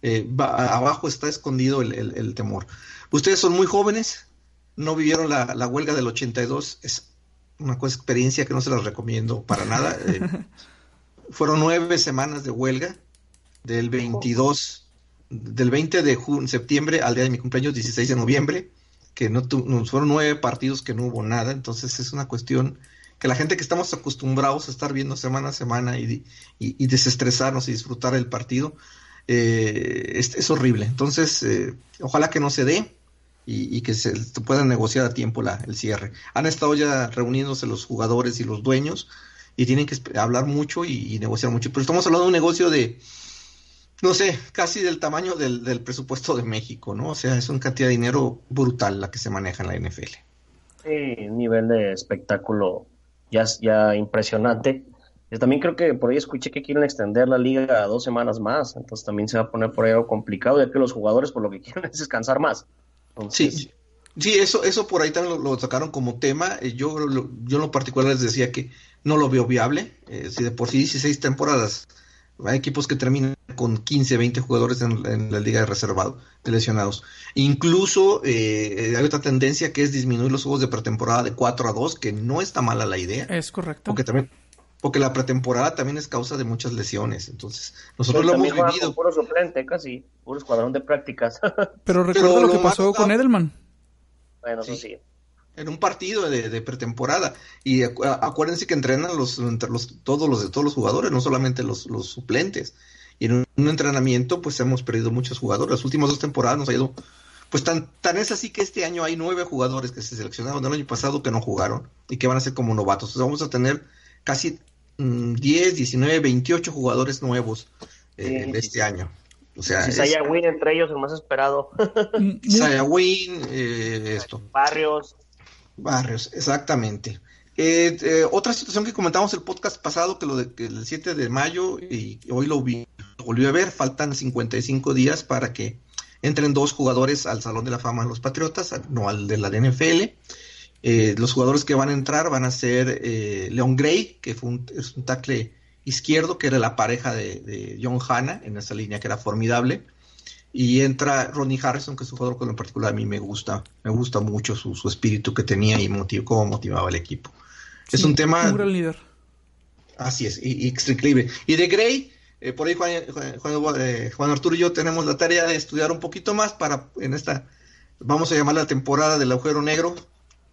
Eh, abajo está escondido el, temor. Ustedes son muy jóvenes, no vivieron la, la huelga del 82, es una cosa, experiencia que no se las recomiendo para nada. Eh, [LAUGHS] fueron nueve semanas de huelga, del 22, del 20 de septiembre al día de mi cumpleaños, 16 de noviembre, que no, fueron nueve partidos que no hubo nada, entonces es una cuestión que la gente que estamos acostumbrados a estar viendo semana a semana y, y, desestresarnos y disfrutar el partido, eh, es, horrible. Entonces, eh, ojalá que no se dé y, que se puedan negociar a tiempo la, el cierre. Han estado ya reuniéndose los jugadores y los dueños y tienen que hablar mucho y, negociar mucho. Pero estamos hablando de un negocio de, no sé, casi del tamaño del, del, presupuesto de México, ¿no? O sea, es una cantidad de dinero brutal la que se maneja en la NFL. Sí, nivel de espectáculo ya, ya impresionante. Yo también creo que por ahí escuché que quieren extender la liga a dos semanas más, entonces también se va a poner por ahí algo complicado, ya que los jugadores por lo que [LAUGHS] quieren es descansar más. Sí, sí, eso, eso por ahí también lo, sacaron como tema. Eh, yo, yo en lo particular les decía que no lo veo viable. Eh, si de por sí 16 temporadas, hay equipos que terminan con 15, 20 jugadores en, la liga de reservado, de lesionados. Incluso eh, hay otra tendencia que es disminuir los juegos de pretemporada de 4 a 2, que no está mala la idea. Es correcto. Porque también porque la pretemporada también es causa de muchas lesiones. Entonces, nosotros lo hemos vivido. Puro suplente, casi, puro escuadrón de prácticas. Pero recuerda lo que pasó con Edelman. Bueno, sí. sí. En un partido de, pretemporada. Y acuérdense que entrenan los, entre los, todos los de todos los jugadores, no solamente los, los suplentes. Y en un, entrenamiento, pues hemos perdido muchos jugadores. Las últimas dos temporadas nos ha ido. Pues tan, tan es así que este año hay nueve jugadores que se seleccionaron del año pasado que no jugaron y que van a ser como novatos. Entonces vamos a tener casi 10, 19, 28 jugadores nuevos eh, este año. O sea, Isaiah Wynn entre ellos el más esperado. [LAUGHS] Isaiah Wynn, eh, esto. Barrios. Barrios, exactamente. Eh, otra situación que comentamos el podcast pasado, que lo de que el 7 de mayo, y hoy lo, vi, volvió a ver, faltan 55 días para que entren dos jugadores al Salón de la Fama de los Patriotas, no al de la NFL. Eh, los jugadores que van a entrar van a ser eh, Leon Gray, que fue un, es un tackle izquierdo, que era la pareja de, John Hanna en esa línea que era formidable. Y entra Ronnie Harrison, que es un jugador que en particular a mí me gusta, me gusta mucho su, espíritu que tenía y motiv cómo motivaba el equipo. es un tema... Un líder. Así es, y, increíble. Y de Gray, eh, por ahí Juan, Juan, Arturo y yo tenemos la tarea de estudiar un poquito más para en esta, vamos a llamar la temporada del agujero negro,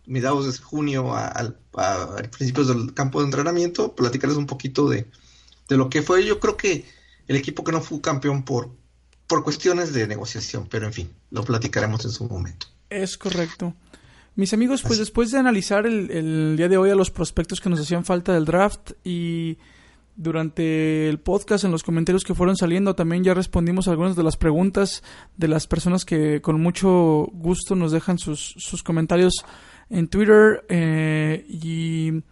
mediados de junio a, principios del campo de entrenamiento, platicarles un poquito de, lo que fue. Yo creo que el equipo que no fue campeón por, por cuestiones de negociación, pero en fin, lo platicaremos en su momento. Es correcto. Mis amigos, pues después de analizar el, el, día de hoy a los prospectos que nos hacían falta del draft y durante el podcast en los comentarios que fueron saliendo también ya respondimos algunas de las preguntas de las personas que con mucho gusto nos dejan sus, sus comentarios en Twitter eh, y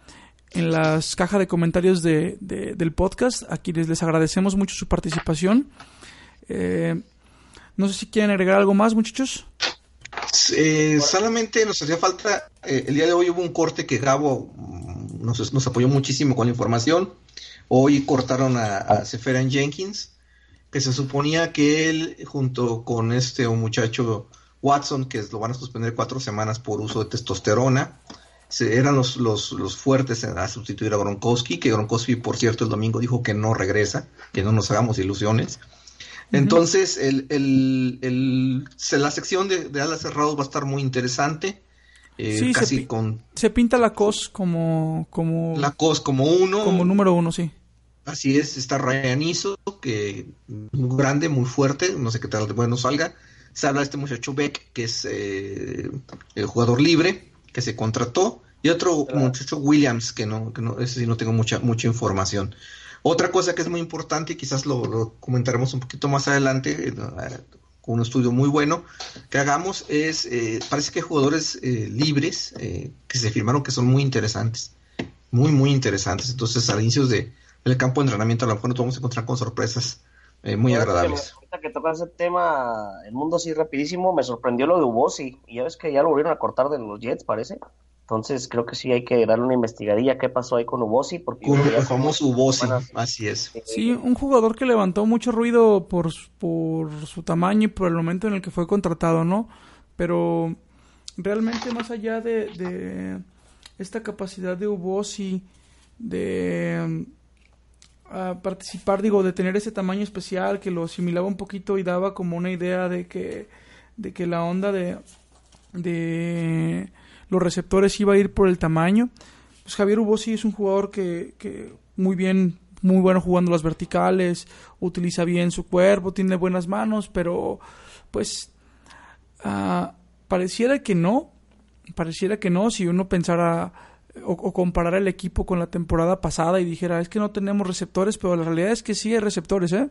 en las cajas de comentarios de, del podcast, a quienes les agradecemos mucho su participación. Eh, no sé si quieren agregar algo más, muchachos. Eh, solamente nos hacía falta, el día de hoy hubo un corte que Gabo mm, nos, nos apoyó muchísimo con la información. Hoy cortaron a, a Seferan Jenkins, que se suponía que él, junto con este muchacho Watson, que lo van a suspender cuatro semanas por uso de testosterona. Se, eran los, los, los, fuertes a sustituir a Gronkowski, que Gronkowski, por cierto, el domingo dijo que no regresa, que no nos hagamos ilusiones. Entonces, el, el, la sección de, de, alas cerrados va a estar muy interesante. Eh, sí, casi se, con... se pinta la COS como, como... La COS como uno. Como número uno, sí. Así es, está Ryan Iso, que muy grande, muy fuerte, no sé qué tal bueno salga Se habla de este muchacho Beck, que es eh, el jugador libre, que se contrató, y otro muchacho Williams, que no, que no, ese sí no tengo mucha, mucha información. Otra cosa que es muy importante, y quizás lo, comentaremos un poquito más adelante, eh, con un estudio muy bueno que hagamos, es, eh, parece que hay jugadores libres que se firmaron que son muy interesantes, muy, muy interesantes. Entonces, al inicio de, del campo de entrenamiento, a lo mejor nos vamos a encontrar con sorpresas eh, muy agradables. Ahorita que tocas ese tema, el mundo así rapidísimo, me sorprendió lo de Ubosi. Y ya ves que ya lo volvieron a cortar de los Jets, parece. Entonces creo que sí hay que darle una investigadilla qué pasó ahí con Ubosi. Porque con el famoso Ubosi, así es. Sí, un jugador que levantó mucho ruido por, por su tamaño y por el momento en el que fue contratado, ¿no? Pero realmente más allá de, de esta capacidad de Ubosi de a participar, digo, de tener ese tamaño especial que lo asimilaba un poquito y daba como una idea de que, de que la onda de, de los receptores iba a ir por el tamaño. Pues Javier Ubosi es un jugador que, que muy bien, muy bueno jugando las verticales, utiliza bien su cuerpo, tiene buenas manos, pero pues ah, pareciera que no, pareciera que no, si uno pensara o, comparar el equipo con la temporada pasada y dijera, es que no tenemos receptores, pero la realidad es que sí hay receptores, ¿eh?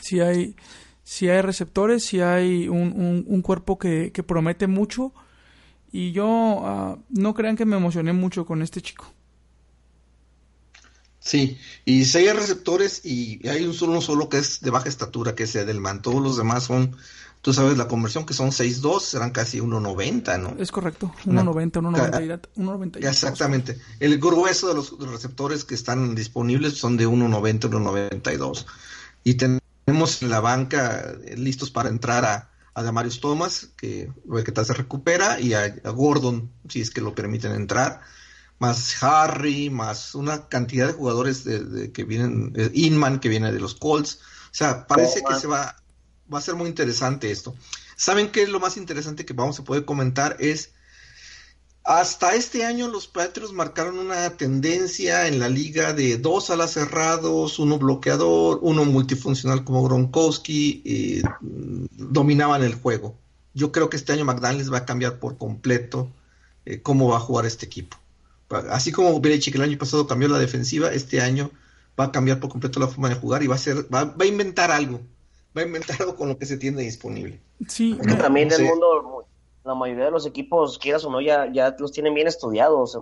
Sí hay, sí hay receptores, sí hay un, un, cuerpo que, que, promete mucho y yo ah, no crean que me emocioné mucho con este chico. Sí, y hay receptores y hay un solo, solo que es de baja estatura, que es Edelman, todos los demás son Tú sabes la conversión que son 6.2, serán casi 1.90, ¿no? Es correcto, 1.90, 1.90. Exactamente. El grueso de los receptores que están disponibles son de 1.90, 1.92. Y tenemos en la banca eh, listos para entrar a, a Damarius Thomas, que que tal se recupera, y a, Gordon, si es que lo permiten entrar. Más Harry, más una cantidad de jugadores de, que vienen, eh, Inman, que viene de los Colts. O sea, parece que se va va a ser muy interesante esto. ¿Saben qué es lo más interesante que vamos a poder comentar? Es, hasta este año los Patriots marcaron una tendencia en la liga de dos alas cerrados, uno bloqueador, uno multifuncional como Gronkowski, y mm, dominaban el juego. Yo creo que este año McDaniels va a cambiar por completo eh, cómo va a jugar este equipo. Así como Belichick el año pasado cambió la defensiva, este año va a cambiar por completo la forma de jugar y va a ser, va a inventar algo va a inventar algo con lo que se tiene disponible. Sí, también el mundo, la mayoría de los equipos, quieras o no, ya, ya los tienen bien estudiados.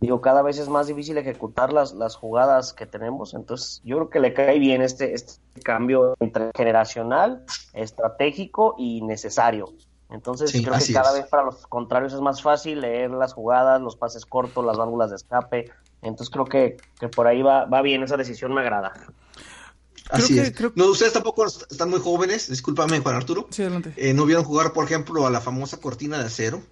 Digo, cada vez es más difícil ejecutar las, las jugadas que tenemos, entonces yo creo que le cae bien este, este cambio entre generacional, estratégico y necesario. Entonces creo que cada vez para los contrarios es más fácil leer las jugadas, los pases cortos, las válvulas de escape. Entonces creo que, que por ahí va, va bien, esa decisión me agrada. Así es. No, ustedes tampoco están muy jóvenes, discúlpame Juan Arturo. Sí, adelante. Eh, no vieron jugar, por ejemplo, a la famosa cortina de acero.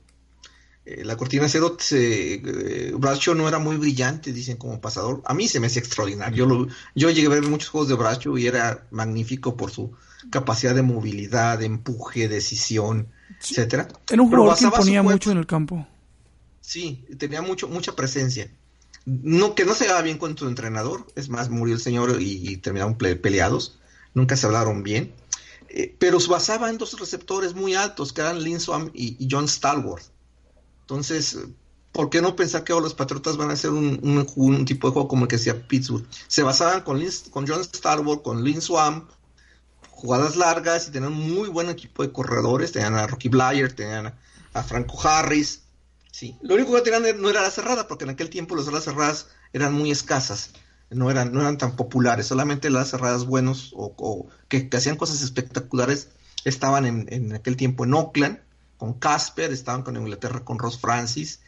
Eh, la cortina de acero, se, eh, Bracho no era muy brillante, dicen como pasador. A mí se me hacía extraordinario. Yo, lo, yo llegué a ver muchos juegos de Bracho y era magnífico por su capacidad de movilidad, de empuje, decisión, etcétera. Era un jugador que imponía mucho en el campo. Sí, tenía mucho, mucha presencia no que no se llevaba bien con su entrenador, es más, murió el señor y, terminaron peleados, nunca se hablaron bien, eh, pero se basaba en dos receptores muy altos, que eran Lynn Swam y, John Stalworth. Entonces, ¿por qué no pensar que ahora los Patriotas van a hacer un, tipo de juego como el que hacía Pittsburgh? Se basaban con, con John Stalworth, con Lynn Swam, jugadas largas y tenían un muy buen equipo de corredores, tenían a Rocky Blyer, tenían a Franco Harris, Sí, lo único que tenían no era la cerrada, porque en aquel tiempo las alas cerradas eran muy escasas, no eran, no eran tan populares, solamente las cerradas buenos o, que, hacían cosas espectaculares estaban en, aquel tiempo en Oakland, con Casper, estaban con Inglaterra con Ross Francis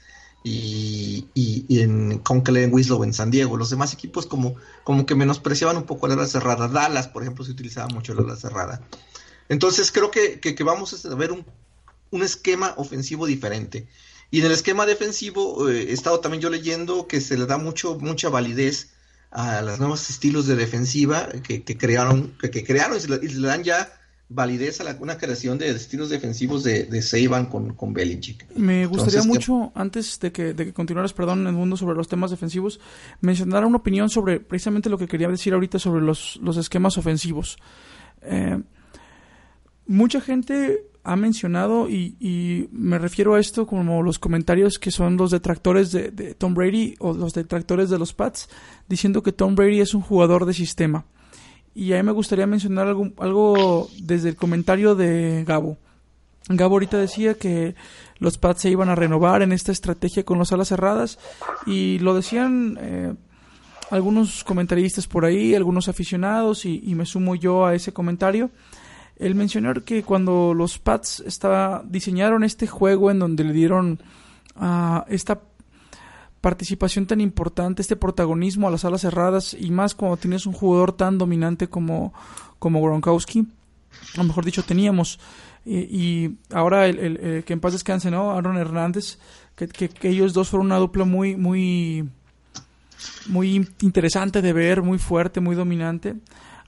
y, y, en, con Kellen Winslow en San Diego. Los demás equipos como, como que menospreciaban un poco la ala cerrada. Dallas, por ejemplo, se utilizaba mucho la ala cerrada. Entonces creo que, que, vamos a ver un, un esquema ofensivo diferente. Y en el esquema defensivo eh, he estado también yo leyendo que se le da mucho mucha validez a los nuevos estilos de defensiva que, crearon que, crearon y se, le, dan ya validez a la, una creación de estilos defensivos de, de Seiban con, con Belichick. Me gustaría mucho, antes de que, de que continuaras, perdón, en el mundo sobre los temas defensivos, mencionar una opinión sobre precisamente lo que quería decir ahorita sobre los, los esquemas ofensivos. Eh, mucha gente ha mencionado, y, me refiero a esto como los comentarios que son los detractores de, Tom Brady o los detractores de los Pats, diciendo que Tom Brady es un jugador de sistema. Y a mí me gustaría mencionar algo, algo desde el comentario de Gabo. Gabo ahorita decía que los Pats se iban a renovar en esta estrategia con las alas cerradas y lo decían eh, algunos comentaristas por ahí, algunos aficionados y, y, me sumo yo a ese comentario el mencionar que cuando los Pats estaba, diseñaron este juego en donde le dieron uh, esta participación tan importante, este protagonismo a las alas cerradas y más cuando tienes un jugador tan dominante como, como Gronkowski, o mejor dicho, teníamos. Y, ahora el, que en paz descanse, ¿no? Aaron Hernández, que, que, que, ellos dos fueron una dupla muy, muy, muy interesante de ver, muy fuerte, muy dominante.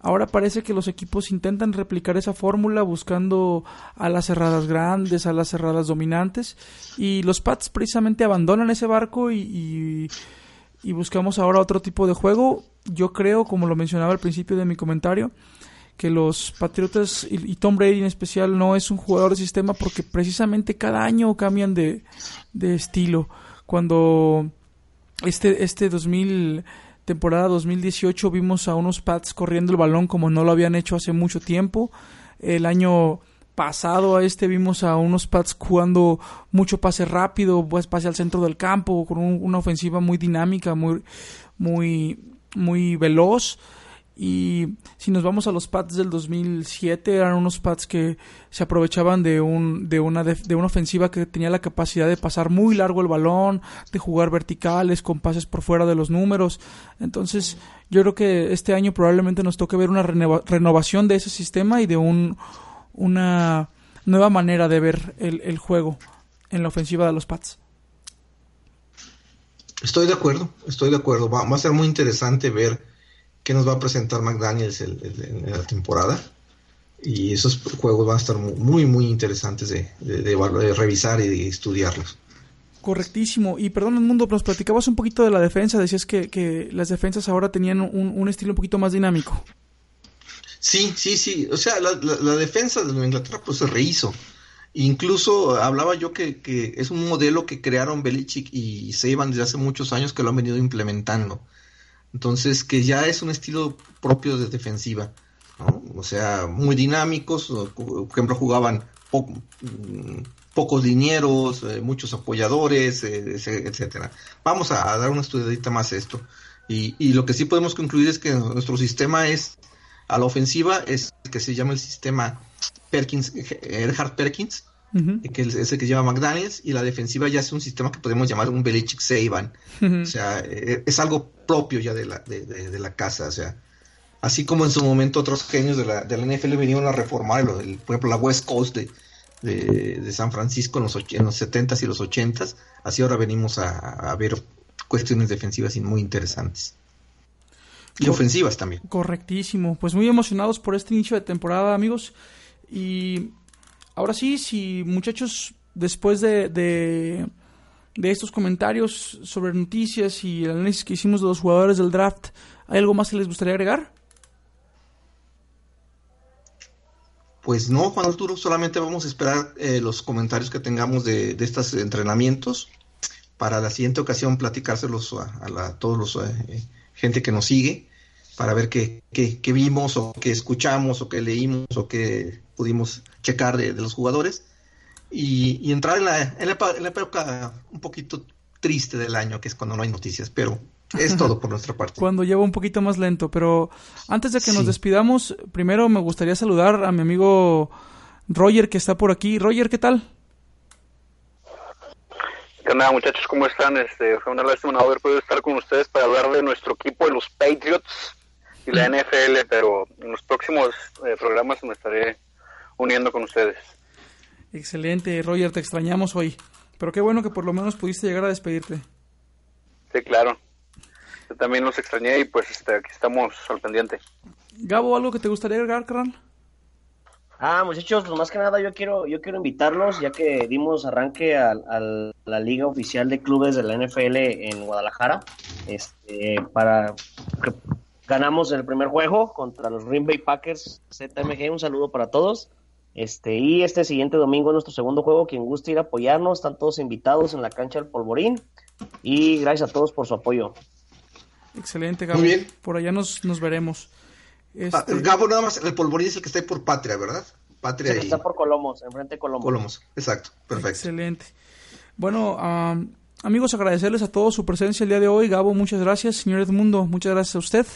Ahora parece que los equipos intentan replicar esa fórmula buscando a las cerradas grandes, a las cerradas dominantes y los Pats precisamente abandonan ese barco y, buscamos ahora otro tipo de juego. Yo creo, como lo mencionaba al principio de mi comentario, que los Patriotas y, Tom Brady en especial no es un jugador de sistema porque precisamente cada año cambian de, de estilo. Cuando este, este 2000 temporada 2018 vimos a unos Pats corriendo el balón como no lo habían hecho hace mucho tiempo. El año pasado a este vimos a unos Pats jugando mucho pase rápido, pues pase al centro del campo, con una ofensiva muy dinámica, muy, muy, muy veloz. Y si nos vamos a los pads del 2007, eran unos pads que se aprovechaban de, un, de, una, de, una ofensiva que tenía la capacidad de pasar muy largo el balón, de jugar verticales, con pases por fuera de los números. Entonces, yo creo que este año probablemente nos toque ver una renovación de ese sistema y de un, una nueva manera de ver el, juego en la ofensiva de los pads. Estoy de acuerdo, estoy de acuerdo. Va a ser muy interesante ver que nos va a presentar McDaniels en la temporada. Y esos juegos van a estar muy, muy interesantes de, de, revisar y de estudiarlos. Correctísimo. Y perdón, Mundo, nos platicabas un poquito de la defensa. Decías que, que las defensas ahora tenían un, estilo un poquito más dinámico. Sí, sí, sí. O sea, la, defensa de Nueva Inglaterra pues se rehizo. Incluso hablaba yo que, que, es un modelo que crearon Belichick y Seiban desde hace muchos años que lo han venido implementando. Entonces, que ya es un estilo propio de defensiva, O sea, muy dinámicos, por ejemplo, jugaban mm, pocos linieros, eh, muchos apoyadores, eh, etcétera. Vamos a, dar una estudiadita más a esto. Y, lo que sí podemos concluir es que nuestro sistema es, a la ofensiva, es que se llama el sistema Perkins, Erhard Perkins, que es el que lleva McDaniels, y la defensiva ya es un sistema que podemos llamar un Belichick Seiban. O sea, eh, es algo propio ya de la, de, la casa. O sea, así como en su momento otros genios de la, de la NFL vinieron a reformar, por ejemplo, la West Coast de, de, San Francisco en los, en los 70s y los 80s, así ahora venimos a, ver cuestiones defensivas muy interesantes. Y ofensivas también. Correctísimo. Pues muy emocionados por este inicio de temporada, amigos. Y Ahora sí, si muchachos, después de, de, estos comentarios sobre noticias y el análisis que hicimos de los jugadores del draft, ¿hay algo más que les gustaría agregar? Pues no, Juan Arturo, solamente vamos a esperar eh, los comentarios que tengamos de, estos entrenamientos para la siguiente ocasión platicárselos a, todos los eh, gente que nos sigue para ver qué, qué, vimos o qué escuchamos o qué leímos o qué pudimos checar de, los jugadores y, entrar en la, en, la, época un poquito triste del año, que es cuando no hay noticias, pero es todo por nuestra parte. [LAUGHS] Cuando lleva un poquito más lento, pero antes de que nos despidamos, primero me gustaría saludar a mi amigo Roger que está por aquí. Roger, ¿qué tal? ¿Qué onda, muchachos? ¿Cómo están? Este, fue una lástima haber podido estar con ustedes para hablar de nuestro equipo de los Patriots y la NFL, pero en los próximos eh, programas me estaré uniendo con ustedes. Excelente, Roger, te extrañamos hoy, pero qué bueno que por lo menos pudiste llegar a despedirte. Sí, claro. Yo también los extrañé y pues este, aquí estamos al pendiente. Gabo, ¿algo que te gustaría agregar, carnal? Ah, muchachos, pues más que nada yo quiero, yo quiero invitarlos, ya que dimos arranque a, la liga oficial de clubes de la NFL en Guadalajara, este, para que ganamos el primer juego contra los Green Bay Packers ZMG. Un saludo para todos. Este, y este siguiente domingo es nuestro segundo juego. Quien guste ir a apoyarnos, están todos invitados en la cancha del Polvorín. Y gracias a todos por su apoyo. Excelente, Gabo. Muy bien. Por allá nos, nos veremos. Este... Gabo, nada más, el Polvorín es el que está ahí por Patria, ¿verdad? Patria. Sí, está por Colomos, enfrente de Colomos. Colomos, exacto, perfecto. Excelente. Bueno, amigos, agradecerles a todos su presencia el día de hoy. Gabo, muchas gracias. Señor Edmundo, muchas gracias a usted.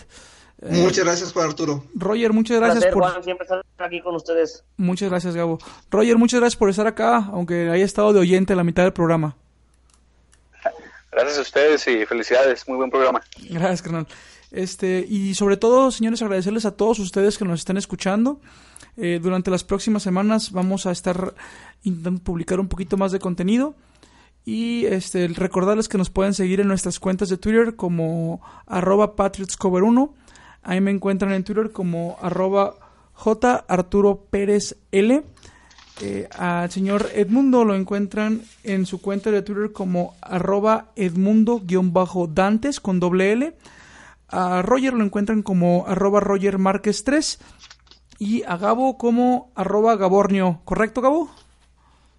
Muchas gracias, Juan Arturo. Roger, muchas gracias por siempre estar aquí con ustedes. Muchas gracias, Gabo. Roger, muchas gracias por estar acá, aunque haya estado de oyente a la mitad del programa. Gracias a ustedes y felicidades, muy buen programa. Gracias, carnal. Este, y sobre todo, señores, agradecerles a todos ustedes que nos están escuchando. Eh, durante las próximas semanas vamos a estar intentando publicar un poquito más de contenido. Y este, recordarles que nos pueden seguir en nuestras cuentas de Twitter como arroba patriotscover1. Ahí me encuentran en Twitter como arroba J Arturo Pérez L. Eh, al señor Edmundo lo encuentran en su cuenta de Twitter como arroba Edmundo-Dantes con doble L. A Roger lo encuentran como arroba Roger Márquez 3 y a Gabo como arroba Gabornio. ¿Correcto, Gabo?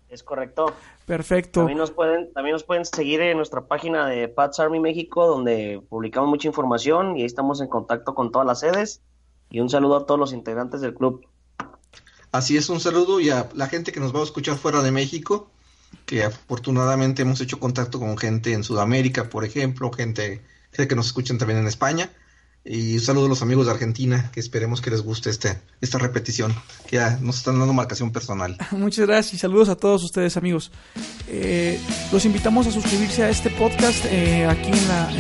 Es correcto. Perfecto. También nos pueden, también nos pueden seguir en nuestra página de Pats Army México, donde publicamos mucha información y ahí estamos en contacto con todas las sedes. Y un saludo a todos los integrantes del club. Así es, un saludo y a la gente que nos va a escuchar fuera de México, que afortunadamente hemos hecho contacto con gente en Sudamérica, por ejemplo, gente, que nos escuchan también en España. Y un saludo a los amigos de Argentina, que esperemos que les guste este, esta repetición, que ya nos están dando marcación personal. [LAUGHS] Muchas gracias y saludos a todos ustedes, amigos. Eh, los invitamos a suscribirse a este podcast eh, aquí en la,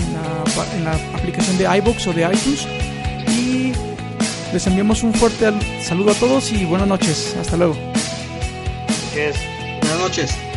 en, la, aplicación de iBox o de iTunes. Y les enviamos un fuerte saludo a todos y buenas noches. Hasta luego. Buenas noches.